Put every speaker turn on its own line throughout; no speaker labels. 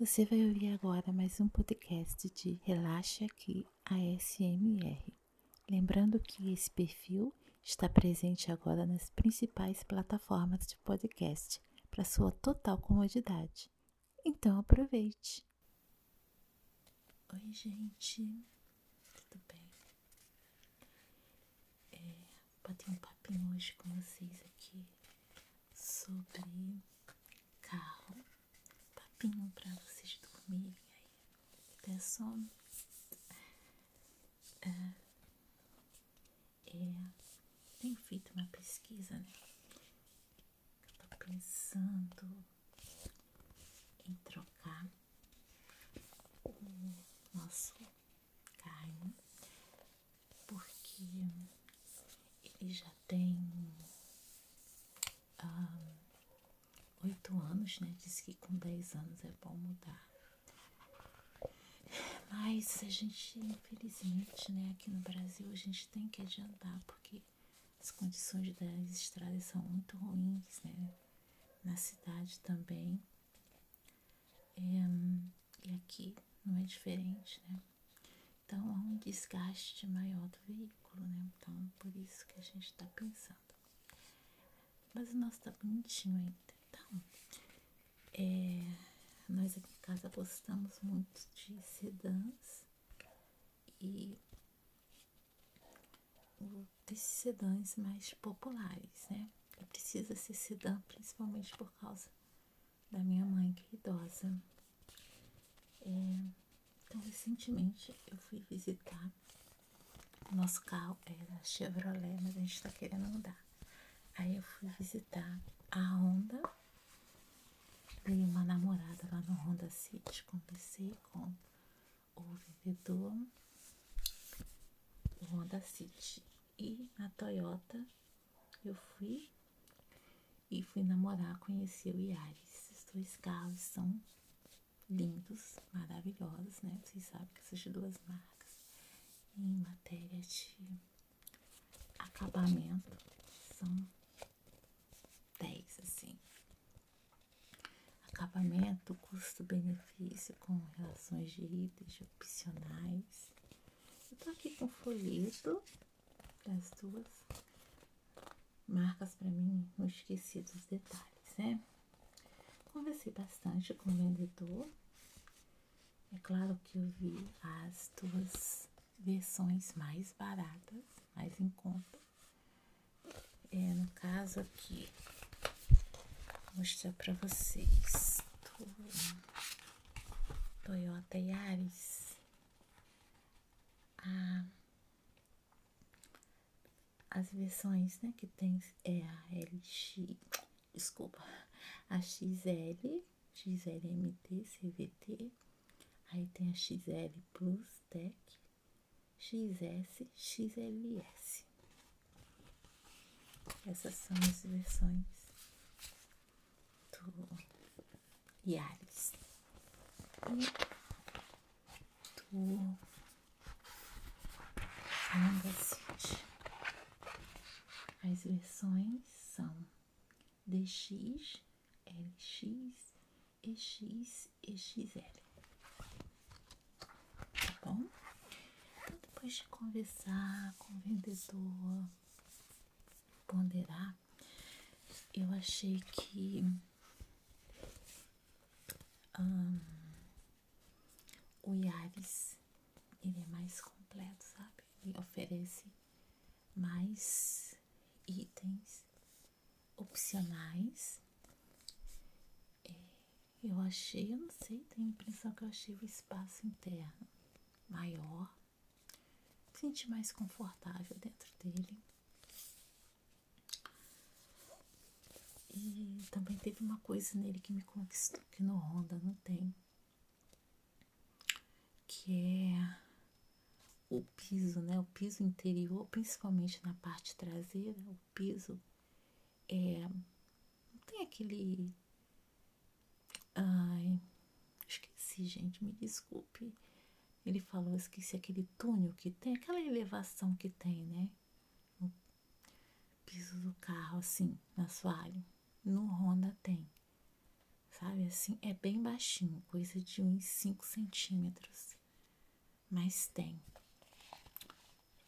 Você vai ouvir agora mais um podcast de Relaxa Aqui ASMR. Lembrando que esse perfil está presente agora nas principais plataformas de podcast para sua total comodidade. Então aproveite! Oi, gente, tudo bem? É, botei um papinho hoje com vocês aqui sobre. Papinho para vocês dormirem aí, ter sono. É, é, tenho feito uma pesquisa, né? Eu tô pensando em trocar o nosso carro porque ele já tem ah, oito anos, né? Diz que com dez anos é bom mudar. Mas a gente, infelizmente, né, aqui no Brasil, a gente tem que adiantar, porque as condições das estradas são muito ruins, né? Na cidade também. É, e aqui não é diferente, né? Então há um desgaste maior do veículo, né? Então por isso que a gente está pensando. Mas o nosso tá bonitinho ainda. Então, é, nós aqui em casa gostamos muito de sedãs e desses sedãs mais populares, né? Precisa ser sedã principalmente por causa da minha mãe que é idosa. É, então, recentemente eu fui visitar. O nosso carro era Chevrolet, mas a gente está querendo mudar. Aí eu fui visitar a Honda. Veio uma namorada lá no Honda City. Conversei com o vendedor do Honda City. E na Toyota eu fui e fui namorar, conhecer o Yaris. Os dois carros são lindos, maravilhosos, né? Vocês sabem que essas duas marcas, em matéria de acabamento, são 10, assim. Acabamento, custo-benefício com relações de itens opcionais. Eu tô aqui com folheto das duas marcas para mim não esqueci dos detalhes, né? Conversei bastante com o vendedor. É claro que eu vi as duas versões mais baratas, mais em conta. É, no caso aqui, vou mostrar para vocês Toyota Yaris. A, as versões né, que tem é a LX, desculpa, a XL, XLMT, CVT, aí tem a XL Plus Tech, XS, XLS. Essas são as versões do. E Honda City. As versões são DX, LX, EX e XL. Tá bom? Então, depois de conversar com o vendedor, ponderar, eu achei que um, o Yaris ele é mais completo, sabe? Ele oferece mais itens opcionais. É, eu achei, eu não sei, tenho a impressão que eu achei o espaço interno maior, senti mais confortável dentro dele. E também teve uma coisa nele que me conquistou, que no Honda não tem, que é o piso, né? O piso interior, principalmente na parte traseira, o piso é, não tem aquele. Ai, esqueci, gente, me desculpe. Ele falou, esqueci aquele túnel que tem, aquela elevação que tem, né? No piso do carro, assim, na assoalho. No Honda tem. sabe? Assim, é bem baixinho, coisa de uns 5 centímetros. Mas tem.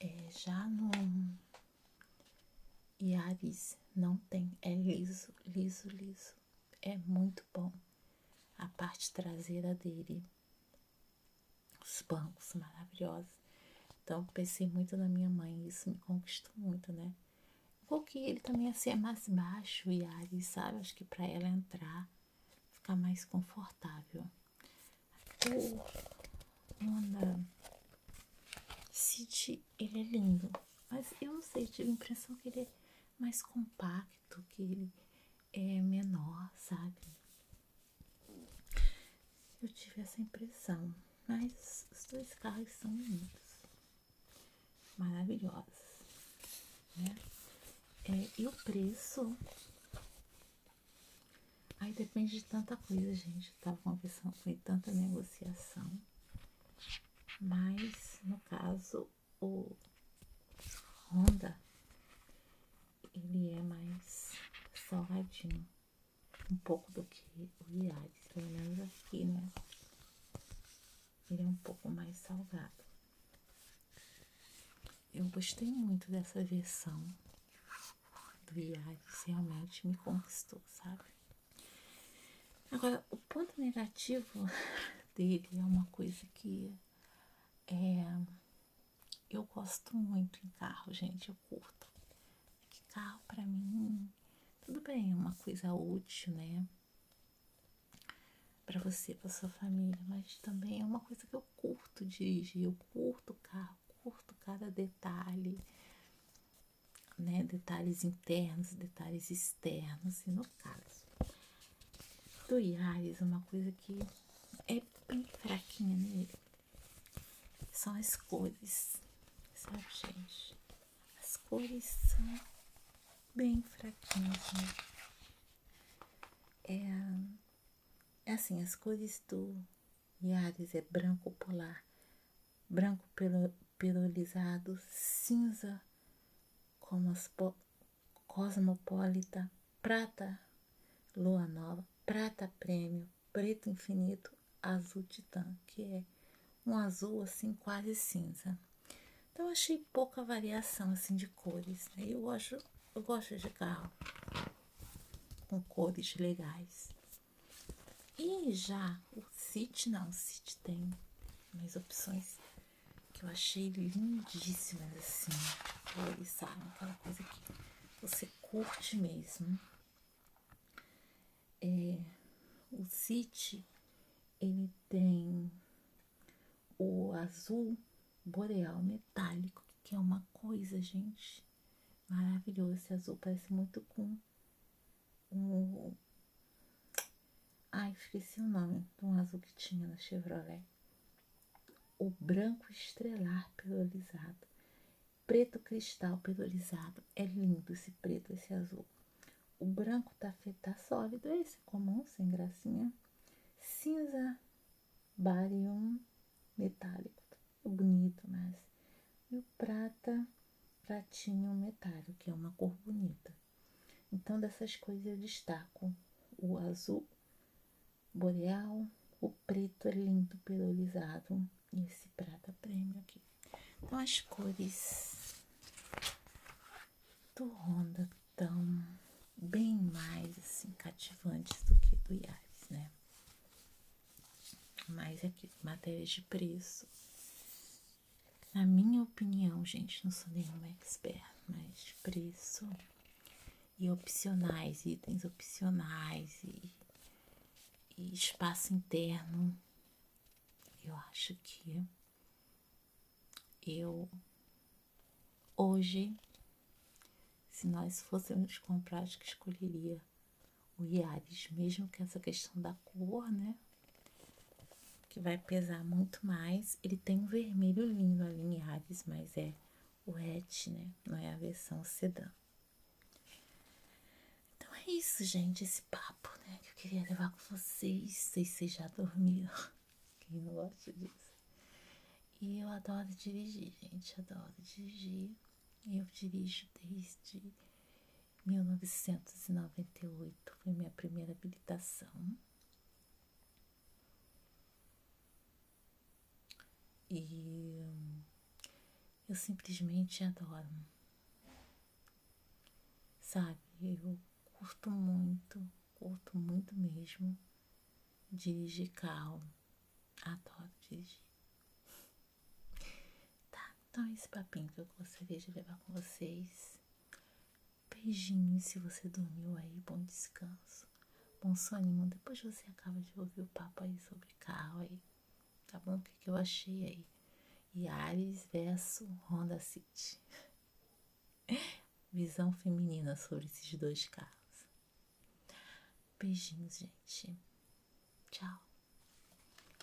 É, já no Yaris não tem, é liso, liso, liso. É muito bom. A parte traseira dele, os bancos maravilhosos. Então, pensei muito na minha mãe, isso me conquistou muito, né? Que ele também assim é mais baixo, o Yaris, sabe? Acho que para ela entrar, ficar mais confortável. O Honda City, ele é lindo, mas eu não sei, tive a impressão que ele é mais compacto, que ele é menor, sabe? Eu tive essa impressão, mas os dois carros são lindos, maravilhosos, né? É, e o preço? Aí depende de tanta coisa, gente. Eu tava conversando, foi tanta negociação. Mas, no caso, o Honda, ele é mais salgadinho. Um pouco do que o Yaris, pelo menos aqui, né? Ele é um pouco mais salgado. Eu gostei muito dessa versão Yaris realmente me conquistou, sabe? Agora, o ponto negativo dele é uma coisa que é, eu gosto muito em carro, gente, eu curto. É que carro para mim, tudo bem, é uma coisa útil, né? Para você, para sua família, mas também é uma coisa que eu curto dirigir, eu curto carro, curto cada detalhe né, detalhes internos, detalhes externos, e no caso do Yaris, uma coisa que é bem fraquinha nele são as cores, sabe, gente? As cores são bem fraquinhas, né? É, é assim, as cores do Yaris é branco polar, branco perolizado, cinza cosmopolita, prata lua nova, prata prêmio, preto infinito, azul titã, que é um azul assim quase cinza. Então achei pouca variação assim de cores. Né? Eu gosto, eu gosto de carro com cores legais. E já o City não, o City tem mais opções eu achei lindíssimas assim cores, sabe? Aquela coisa que você curte mesmo. É, o City, ele tem o azul boreal metálico, que é uma coisa, gente, maravilhosa. Esse azul parece muito com um. Ai, esqueci o nome de um azul que tinha na Chevrolet. O branco estrelar perolizado preto cristal perolizado. É lindo esse preto, esse azul. O branco tá, tá sólido, esse é comum, sem gracinha. Cinza barium metálico. É bonito, mas. E o prata, pratinho metálico, que é uma cor bonita. Então, dessas coisas eu destaco o azul boreal, o preto é lindo, perolizado, e esse prata prêmio aqui. Então, as cores do Honda tão bem mais assim cativantes do que do Yaris, né? Mas aqui, matérias de preço. Na minha opinião, gente, não sou nenhuma expert, mas preço e opcionais, itens opcionais e espaço interno, eu acho que eu hoje se nós fôssemos comprar, acho que escolheria o Yaris, mesmo que essa questão da cor, né? Que vai pesar muito mais. Ele tem um vermelho lindo ali em Yaris, mas é o hatch, né? Não é a versão sedã. Então é isso, gente, esse papo, queria levar com vocês, sei se você já dormiram. Quem não gosta disso? E eu adoro dirigir, gente, adoro dirigir. Eu dirijo desde 1998, foi minha primeira habilitação. E eu simplesmente adoro. Sabe, eu curto muito curto muito mesmo dirigir carro. Adoro dirigir. Tá, então é esse papinho que eu gostaria de levar com vocês. Beijinhos se você dormiu aí, bom descanso, bom soninho. Depois você acaba de ouvir o papo aí sobre carro aí, tá bom? O que, que eu achei aí? Yaris versus Honda City. Visão feminina sobre esses dois carros. Beijinhos, gente. Tchau.